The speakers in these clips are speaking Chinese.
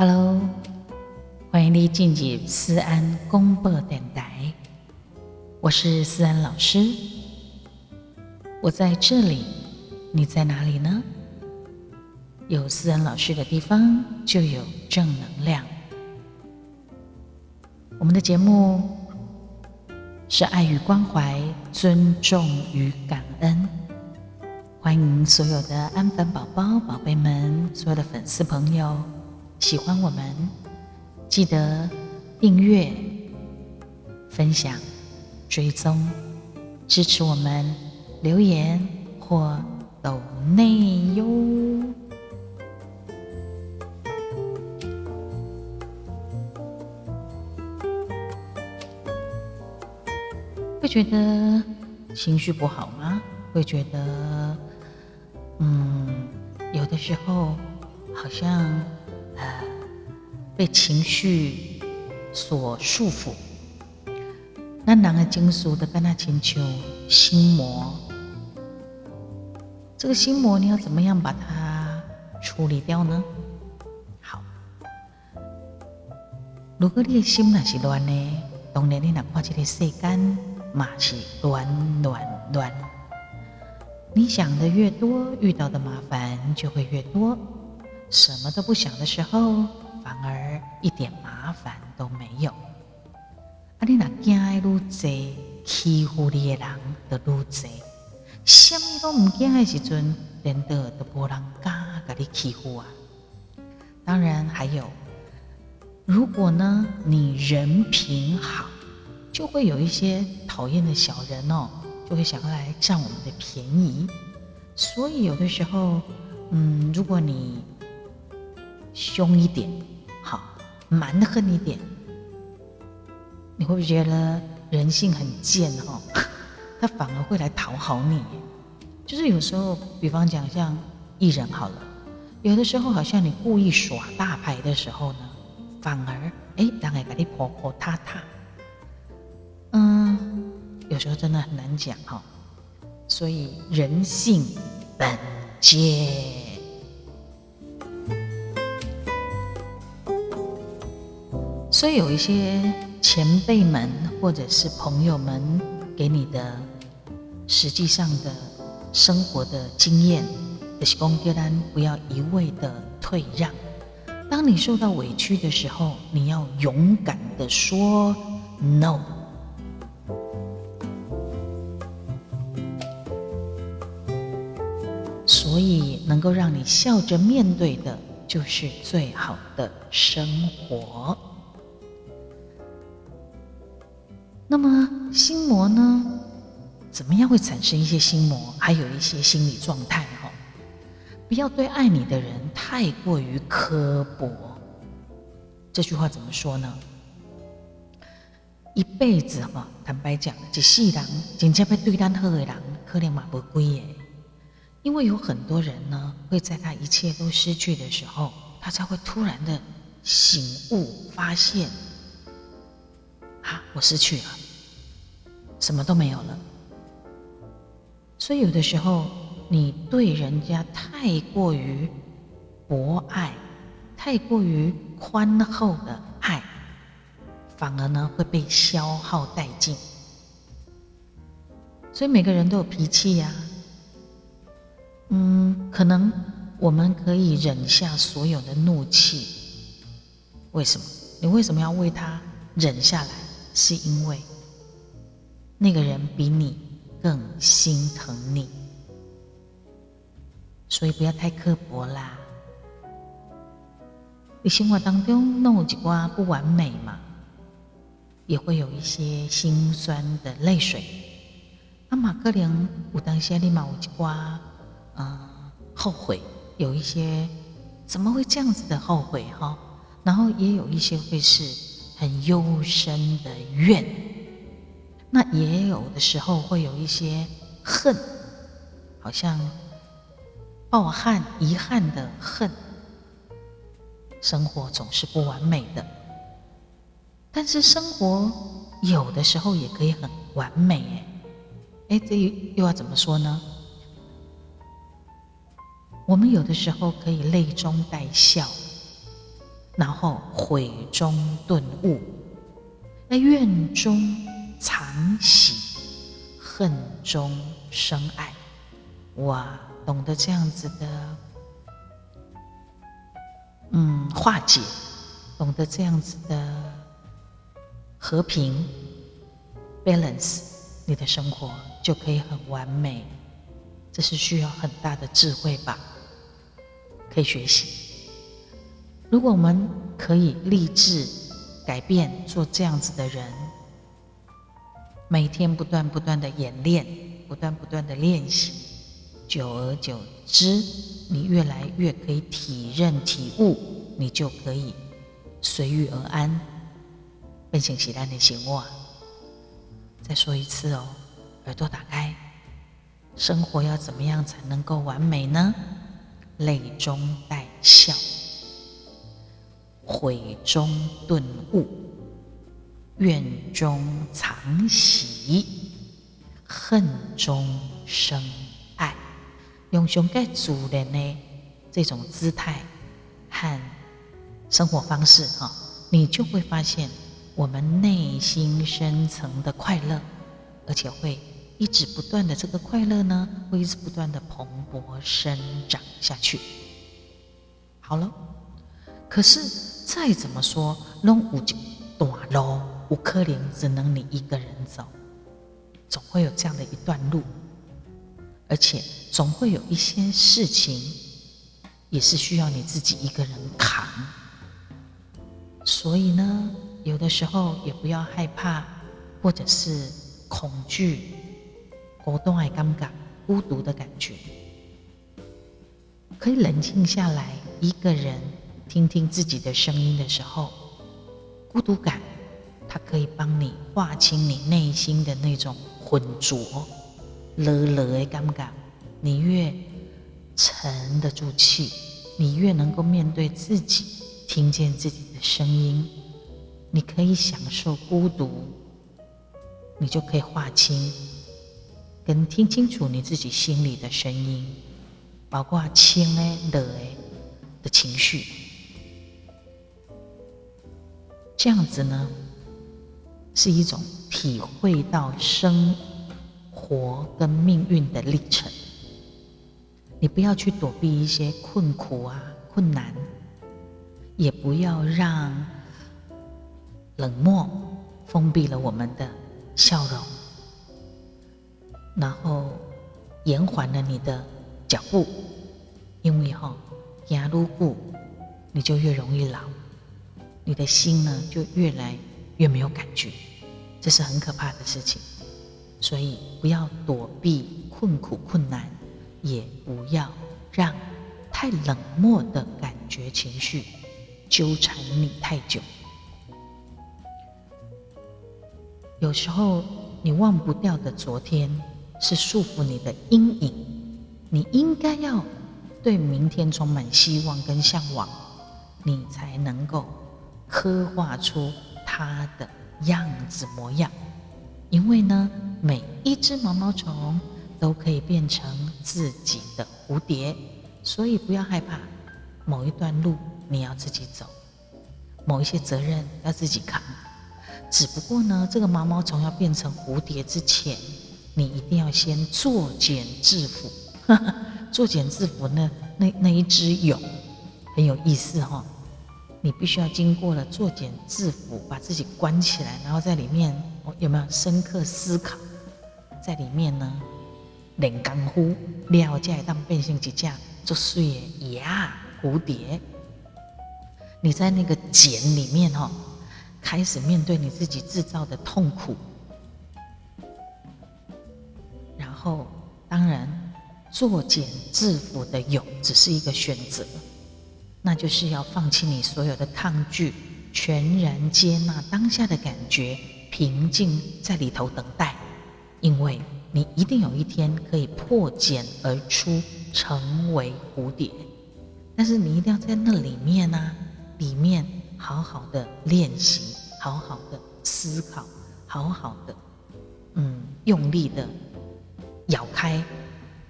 Hello，欢迎你进入思安公播电台，我是思安老师。我在这里，你在哪里呢？有思安老师的地方就有正能量。我们的节目是爱与关怀、尊重与感恩。欢迎所有的安粉宝宝、宝贝们，所有的粉丝朋友。喜欢我们，记得订阅、分享、追踪、支持我们，留言或抖内哟。会觉得情绪不好吗？会觉得，嗯，有的时候好像。被情绪所束缚，那人的经书的跟他请求心魔，这个心魔你要怎么样把它处理掉呢？好，如果你的心那是乱呢，当然你哪怕这个世间嘛是乱乱乱，你想的越多，遇到的麻烦就会越多。什么都不想的时候，反而一点麻烦都没有。啊，你那惊的愈多，欺负你的人就愈多。什么都唔惊的时阵，连得都无人敢甲你欺负啊。当然还有，如果呢你人品好，就会有一些讨厌的小人哦，就会想要来占我们的便宜。所以有的时候，嗯，如果你凶一点，蛮横一点，你会不会觉得人性很贱哦？他反而会来讨好你。就是有时候，比方讲像艺人好了，有的时候好像你故意耍大牌的时候呢，反而哎，让人给你婆婆踏踏。嗯，有时候真的很难讲哈。所以人性本贱。所以有一些前辈们或者是朋友们给你的实际上的生活的经验，就是讲叫咱不要一味的退让。当你受到委屈的时候，你要勇敢的说 no。所以能够让你笑着面对的，就是最好的生活。心魔呢？怎么样会产生一些心魔？还有一些心理状态哈。不要对爱你的人太过于刻薄。这句话怎么说呢？一辈子哈，坦白讲，一世人真正要对咱好的人，可能嘛不归耶。因为有很多人呢，会在他一切都失去的时候，他才会突然的醒悟，发现。啊，我失去了，什么都没有了。所以有的时候，你对人家太过于博爱，太过于宽厚的爱，反而呢会被消耗殆尽。所以每个人都有脾气呀，嗯，可能我们可以忍下所有的怒气，为什么？你为什么要为他忍下来？是因为那个人比你更心疼你，所以不要太刻薄啦。你生活当中弄有一挂不完美嘛，也会有一些心酸的泪水。阿玛可能有当下立马有一挂嗯后悔，有一些怎么会这样子的后悔哈？然后也有一些会是。很幽深的怨，那也有的时候会有一些恨，好像抱憾、遗憾的恨。生活总是不完美的，但是生活有的时候也可以很完美。哎，哎，这又要怎么说呢？我们有的时候可以泪中带笑。然后悔中顿悟，那怨中常喜，恨中生爱。哇，懂得这样子的，嗯，化解，懂得这样子的和平 balance，你的生活就可以很完美。这是需要很大的智慧吧？可以学习。如果我们可以立志改变，做这样子的人，每天不断不断的演练，不断不断的练习。久而久之，你越来越可以体认体悟，你就可以随遇而安，变成喜欢的行物。再说一次哦，耳朵打开，生活要怎么样才能够完美呢？泪中带笑，悔中顿悟，怨中藏喜，恨中生爱。用熊盖主人的这种姿态和生活方式，哈，你就会发现我们内心深层的快乐，而且会一直不断的这个快乐呢，会一直不断的蓬勃生长下去。好了，可是再怎么说，弄五短路，五颗林只能你一个人走，总会有这样的一段路。而且总会有一些事情，也是需要你自己一个人扛。所以呢，有的时候也不要害怕，或者是恐惧、孤单、爱尴尬、孤独的感觉，可以冷静下来，一个人听听自己的声音的时候，孤独感，它可以帮你划清你内心的那种浑浊。了了的感觉，你越沉得住气，你越能够面对自己，听见自己的声音，你可以享受孤独，你就可以划清跟听清楚你自己心里的声音，包括轻的、热的的情绪，这样子呢，是一种体会到生。活跟命运的历程，你不要去躲避一些困苦啊、困难，也不要让冷漠封闭了我们的笑容，然后延缓了你的脚步，因为哈，牙如故，你就越容易老，你的心呢就越来越没有感觉，这是很可怕的事情。所以不要躲避困苦困难，也不要让太冷漠的感觉情绪纠缠你太久。有时候你忘不掉的昨天是束缚你的阴影，你应该要对明天充满希望跟向往，你才能够刻画出它的样子模样。因为呢，每一只毛毛虫都可以变成自己的蝴蝶，所以不要害怕。某一段路你要自己走，某一些责任要自己扛。只不过呢，这个毛毛虫要变成蝴蝶之前，你一定要先作茧自缚。作茧自缚呢，那那一只蛹很有意思哈。你必须要经过了作茧自缚，把自己关起来，然后在里面有没有深刻思考？在里面呢，练功夫，了解当变成一只做碎的呀蝴蝶。你在那个茧里面哦，开始面对你自己制造的痛苦，然后当然作茧自缚的蛹只是一个选择。那就是要放弃你所有的抗拒，全然接纳当下的感觉，平静在里头等待，因为你一定有一天可以破茧而出，成为蝴蝶。但是你一定要在那里面呢，里面好好的练习，好好的思考，好好的，嗯，用力的咬开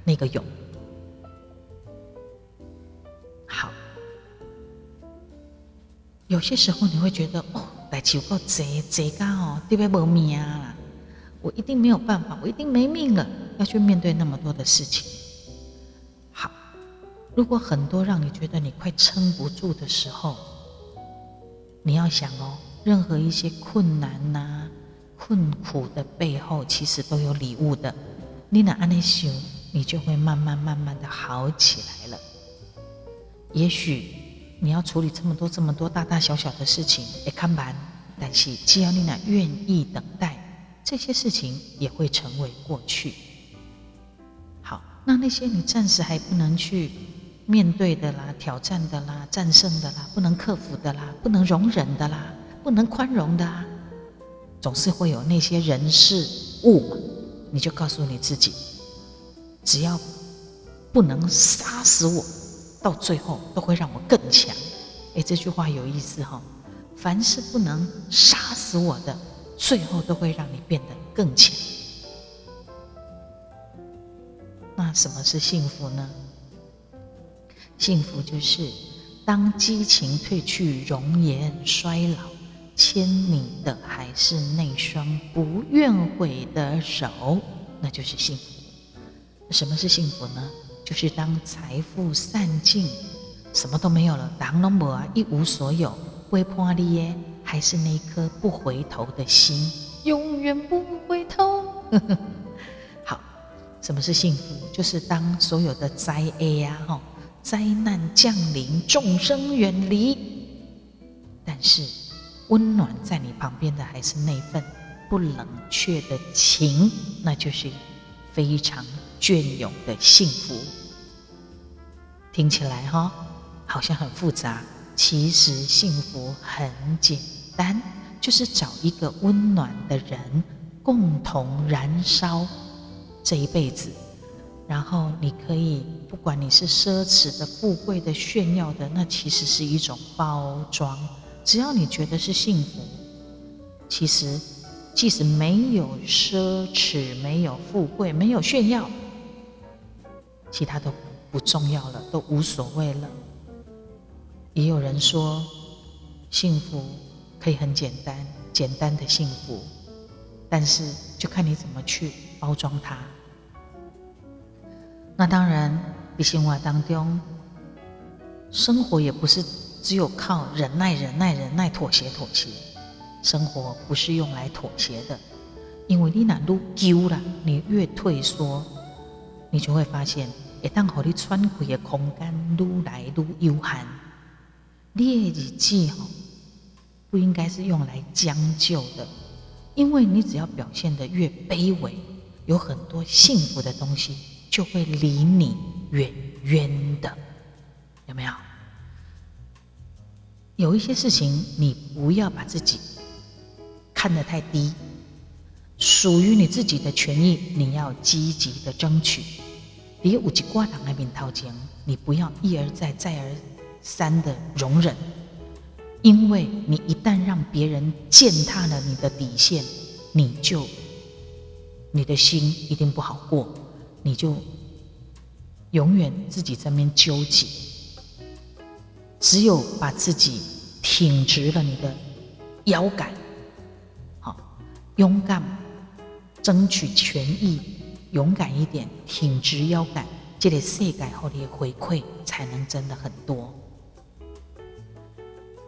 那个蛹。好。有些时候你会觉得哦，来求个贼贼干哦，对不对？没命啦，我一定没有办法，我一定没命了，要去面对那么多的事情。好，如果很多让你觉得你快撑不住的时候，你要想哦，任何一些困难呐、困苦的背后，其实都有礼物的。你那安内修，你就会慢慢慢慢的好起来了。也许你要处理这么多这么多大大小小的事情，也看完，但是只要你俩愿意等待，这些事情也会成为过去。好，那那些你暂时还不能去。面对的啦，挑战的啦，战胜的啦，不能克服的啦，不能容忍的啦，不能宽容的啊，总是会有那些人事物嘛。你就告诉你自己，只要不能杀死我，到最后都会让我更强。哎，这句话有意思哈。凡是不能杀死我的，最后都会让你变得更强。那什么是幸福呢？幸福就是当激情褪去，容颜衰老，牵你的还是那双不愿悔的手，那就是幸福。什么是幸福呢？就是当财富散尽，什么都没有了，当龙伯啊一无所有，微破利耶，还是那颗不回头的心，永远不回头。好，什么是幸福？就是当所有的灾厄呀，哈。灾难降临，众生远离，但是温暖在你旁边的还是那份不冷却的情，那就是非常隽永的幸福。听起来哈，好像很复杂，其实幸福很简单，就是找一个温暖的人，共同燃烧这一辈子。然后你可以，不管你是奢侈的、富贵的、炫耀的，那其实是一种包装。只要你觉得是幸福，其实即使没有奢侈、没有富贵、没有炫耀，其他都不重要了，都无所谓了。也有人说，幸福可以很简单，简单的幸福，但是就看你怎么去包装它。那当然，在生活当中，生活也不是只有靠忍耐、忍耐、忍耐、妥协、妥协。生活不是用来妥协的，因为你哪路丢了，你越退缩，你就会发现，一旦和你喘气的空间愈来愈有限。你的日子吼，不应该是用来将就的，因为你只要表现的越卑微，有很多幸福的东西。就会离你远远的，有没有？有一些事情，你不要把自己看得太低，属于你自己的权益，你要积极的争取。比如五级挂档那边掏钱，你不要一而再、再而三的容忍，因为你一旦让别人践踏了你的底线，你就你的心一定不好过。你就永远自己在那边纠结，只有把自己挺直了你的腰杆，好，勇敢争取权益，勇敢一点，挺直腰杆，这个世界后的回馈才能真的很多。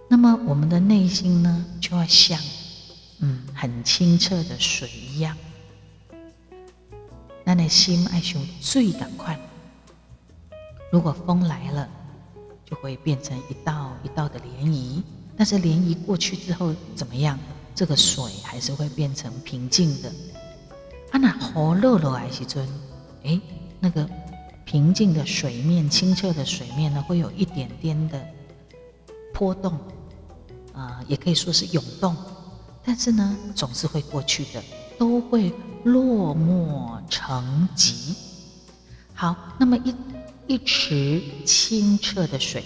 那么我们的内心呢，就要像嗯很清澈的水一样。那你心爱修最赶快，如果风来了，就会变成一道一道的涟漪。但是涟漪过去之后怎么样？这个水还是会变成平静的。啊，那好热了还是尊？哎，那个平静的水面、清澈的水面呢，会有一点点的波动，啊，也可以说是涌动。但是呢，总是会过去的，都会。落寞成疾。好，那么一一池清澈的水，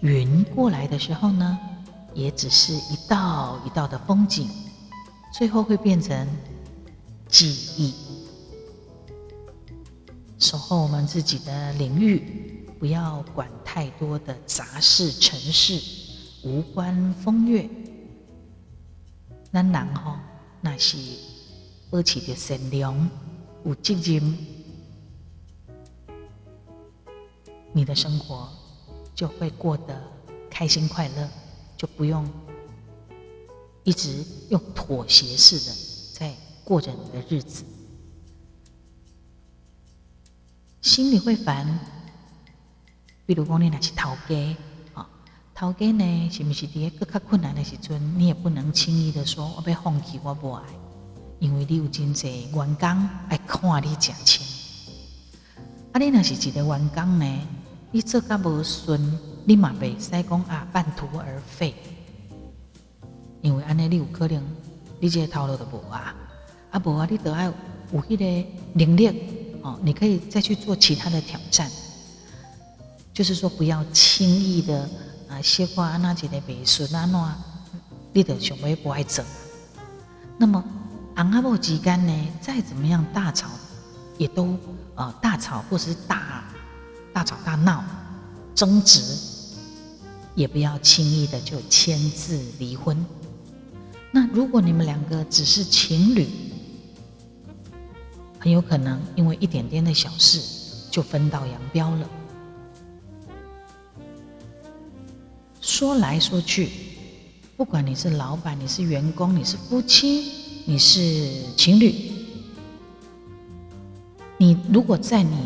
云过来的时候呢，也只是一道一道的风景，最后会变成记忆。守候我们自己的领域，不要管太多的杂事、尘事，无关风月。咱人吼，那是保持着善良、有责任，你的生活就会过得开心快乐，就不用一直用妥协式的过着你的日子。心里会烦，比如讲你那是头家，啊，头家呢是不是伫个较困难的时阵，你也不能轻易的说我要放弃，我不爱，因为你有真济员工爱看你赚钱。啊，你若是一个员工呢，你做甲无顺，你嘛袂使讲啊半途而废，因为安尼你有可能你这个头路都无啊，啊无啊，你都要有迄个能力。哦，你可以再去做其他的挑战，就是说不要轻易的啊，西瓜那几的北顺啊喏，你的想要不爱走。那么昂阿布之间呢，再怎么样大吵，也都呃大吵或是大大吵大闹争执，也不要轻易的就签字离婚。那如果你们两个只是情侣，很有可能因为一点点的小事就分道扬镳了。说来说去，不管你是老板、你是员工、你是夫妻、你是情侣，你如果在你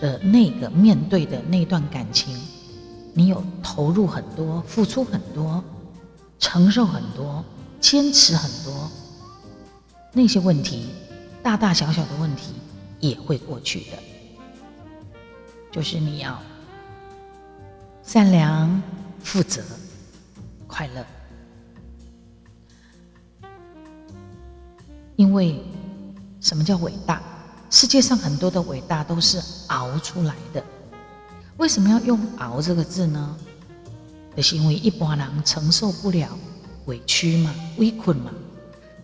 的那个面对的那段感情，你有投入很多、付出很多、承受很多、坚持很多，那些问题。大大小小的问题也会过去的，就是你要善良、负责、快乐。因为什么叫伟大？世界上很多的伟大都是熬出来的。为什么要用“熬”这个字呢？就是因为一般人承受不了委屈嘛、委困嘛，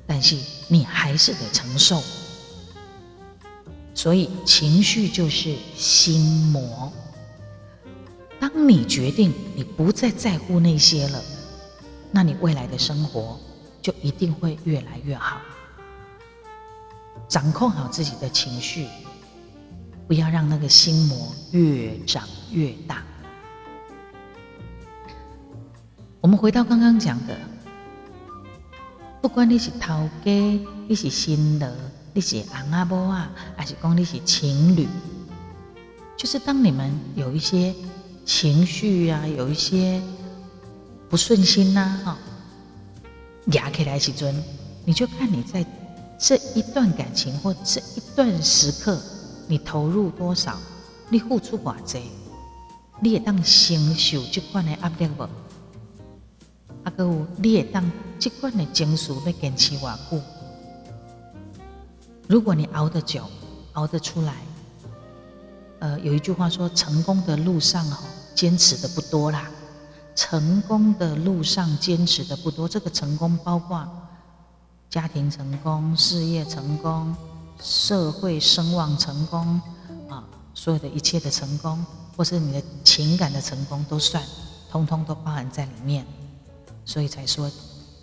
但是你还是得承受。所以，情绪就是心魔。当你决定你不再在乎那些了，那你未来的生活就一定会越来越好。掌控好自己的情绪，不要让那个心魔越长越大。我们回到刚刚讲的，不管你是头家，你是新人。你是阿阿波啊，还是讲你是情侣？就是当你们有一些情绪啊，有一些不顺心呐，哈，压起来时阵，你就看你在这一段感情或这一段时刻，你投入多少，你付出偌济，你会当承受这款的压力无？啊，个有你会当这款的情绪要坚持偌久？如果你熬得久，熬得出来，呃，有一句话说，成功的路上哈，坚持的不多啦。成功的路上坚持的不多，这个成功包括家庭成功、事业成功、社会声望成功啊，所有的一切的成功，或是你的情感的成功都算，通通都包含在里面，所以才说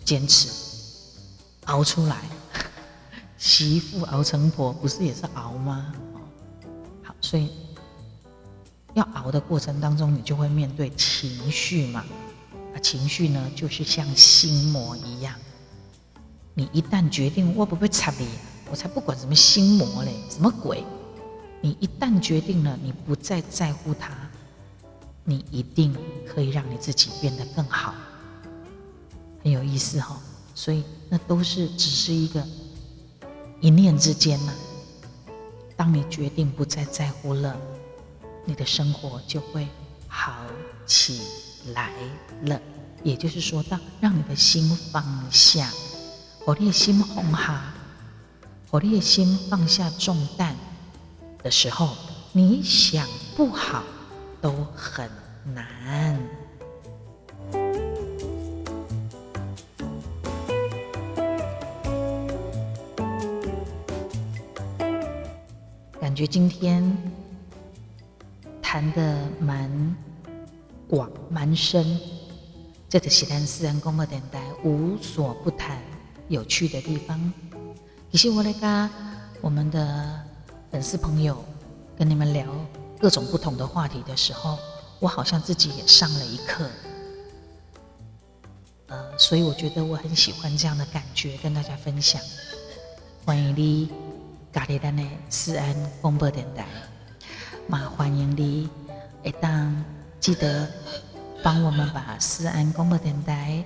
坚持熬出来。媳妇熬成婆，不是也是熬吗？好，所以要熬的过程当中，你就会面对情绪嘛。啊，情绪呢，就是像心魔一样。你一旦决定我不会插你，我才不管什么心魔嘞，什么鬼？你一旦决定了，你不再在乎他，你一定可以让你自己变得更好。很有意思哈，所以那都是只是一个。一念之间呢，当你决定不再在乎了，你的生活就会好起来了。也就是说，当让你的心放下，我的心放下，我的心放下重担的时候，你想不好都很难。觉今天谈的蛮广蛮深，这个是咱私人广播电台无所不谈有趣的地方。其实我来跟我们的粉丝朋友跟你们聊各种不同的话题的时候，我好像自己也上了一课。呃，所以我觉得我很喜欢这样的感觉，跟大家分享。欢迎你，咖喱蛋的私安广播电台，嘛欢迎你，一当记得帮我们把私安广播电台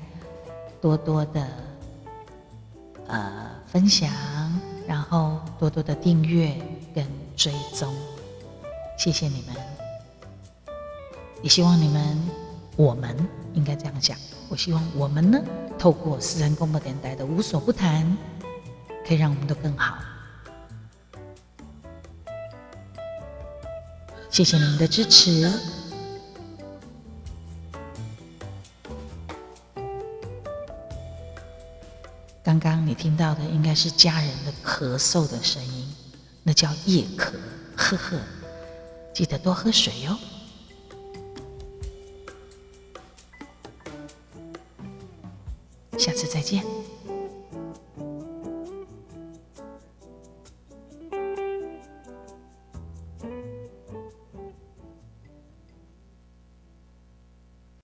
多多的呃分享，然后多多的订阅跟追踪，谢谢你们，也希望你们，我们应该这样讲，我希望我们呢，透过私安广播电台的无所不谈。可以让我们都更好。谢谢你们的支持。刚刚你听到的应该是家人的咳嗽的声音，那叫夜咳，呵呵。记得多喝水哟。